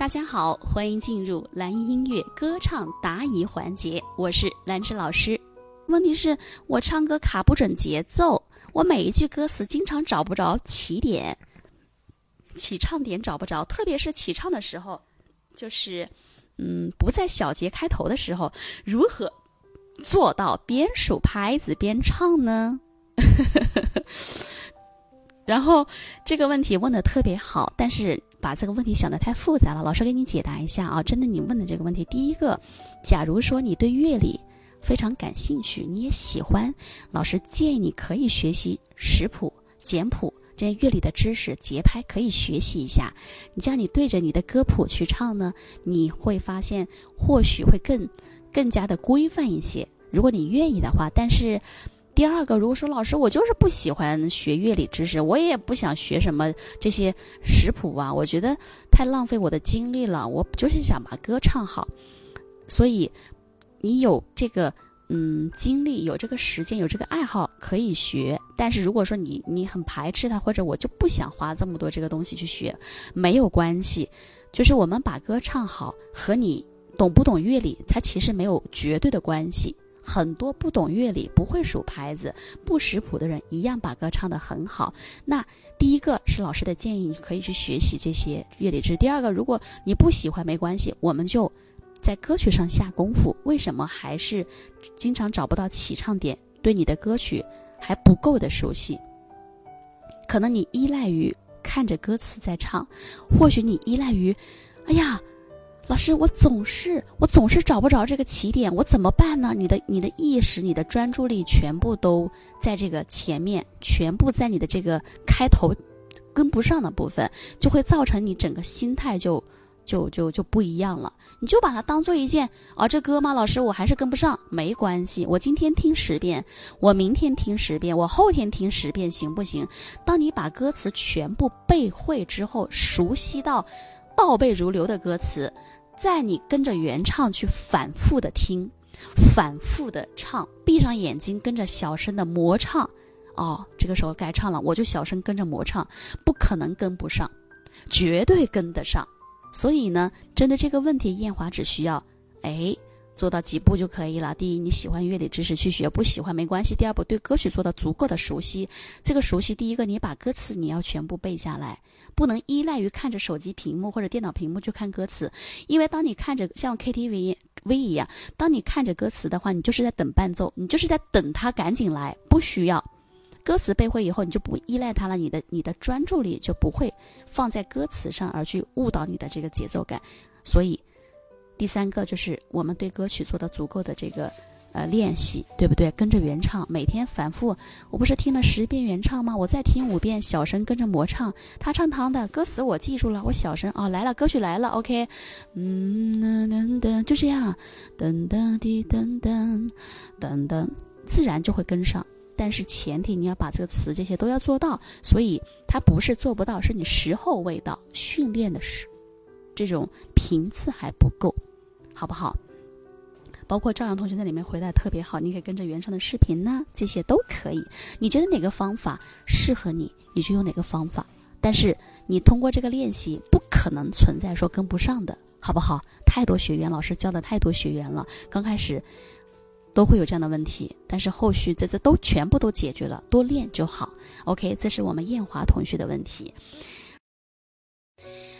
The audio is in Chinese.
大家好，欢迎进入蓝音音乐歌唱答疑环节，我是兰芝老师。问题是我唱歌卡不准节奏，我每一句歌词经常找不着起点，起唱点找不着，特别是起唱的时候，就是嗯不在小节开头的时候，如何做到边数拍子边唱呢？然后这个问题问的特别好，但是把这个问题想的太复杂了。老师给你解答一下啊，针对你问的这个问题，第一个，假如说你对乐理非常感兴趣，你也喜欢，老师建议你可以学习识谱、简谱这些乐理的知识，节拍可以学习一下。你这样你对着你的歌谱去唱呢，你会发现或许会更更加的规范一些。如果你愿意的话，但是。第二个，如果说老师我就是不喜欢学乐理知识，我也不想学什么这些识谱啊，我觉得太浪费我的精力了。我就是想把歌唱好，所以你有这个嗯精力，有这个时间，有这个爱好可以学。但是如果说你你很排斥它，或者我就不想花这么多这个东西去学，没有关系。就是我们把歌唱好和你懂不懂乐理，它其实没有绝对的关系。很多不懂乐理、不会数拍子、不识谱的人，一样把歌唱得很好。那第一个是老师的建议，你可以去学习这些乐理知识。第二个，如果你不喜欢，没关系，我们就在歌曲上下功夫。为什么还是经常找不到起唱点？对你的歌曲还不够的熟悉，可能你依赖于看着歌词在唱，或许你依赖于，哎呀。老师，我总是我总是找不着这个起点，我怎么办呢？你的你的意识、你的专注力全部都在这个前面，全部在你的这个开头跟不上的部分，就会造成你整个心态就就就就不一样了。你就把它当做一件啊，这歌吗？老师，我还是跟不上，没关系，我今天听十遍，我明天听十遍，我后天听十遍，行不行？当你把歌词全部背会之后，熟悉到倒背如流的歌词。在你跟着原唱去反复的听，反复的唱，闭上眼睛跟着小声的模唱，哦，这个时候该唱了，我就小声跟着模唱，不可能跟不上，绝对跟得上。所以呢，针对这个问题，艳华只需要，哎。做到几步就可以了。第一，你喜欢乐理知识去学，不喜欢没关系。第二步，对歌曲做到足够的熟悉。这个熟悉，第一个，你把歌词你要全部背下来，不能依赖于看着手机屏幕或者电脑屏幕去看歌词。因为当你看着像 KTV V 一样，当你看着歌词的话，你就是在等伴奏，你就是在等他赶紧来。不需要歌词背会以后，你就不依赖它了，你的你的专注力就不会放在歌词上，而去误导你的这个节奏感。所以。第三个就是我们对歌曲做的足够的这个，呃，练习，对不对？跟着原唱，每天反复。我不是听了十遍原唱吗？我再听五遍，小声跟着模唱。他唱他的歌词我记住了，我小声啊，来了，歌曲来了，OK，嗯噔噔噔，就这样，噔噔滴噔噔噔噔，自然就会跟上。但是前提你要把这个词这些都要做到，所以它不是做不到，是你时候未到，训练的时这种频次还不够。好不好？包括赵阳同学在里面回答特别好，你可以跟着原唱的视频呢，这些都可以。你觉得哪个方法适合你，你就用哪个方法。但是你通过这个练习，不可能存在说跟不上的，好不好？太多学员，老师教的太多学员了，刚开始都会有这样的问题，但是后续这这都全部都解决了，多练就好。OK，这是我们艳华同学的问题。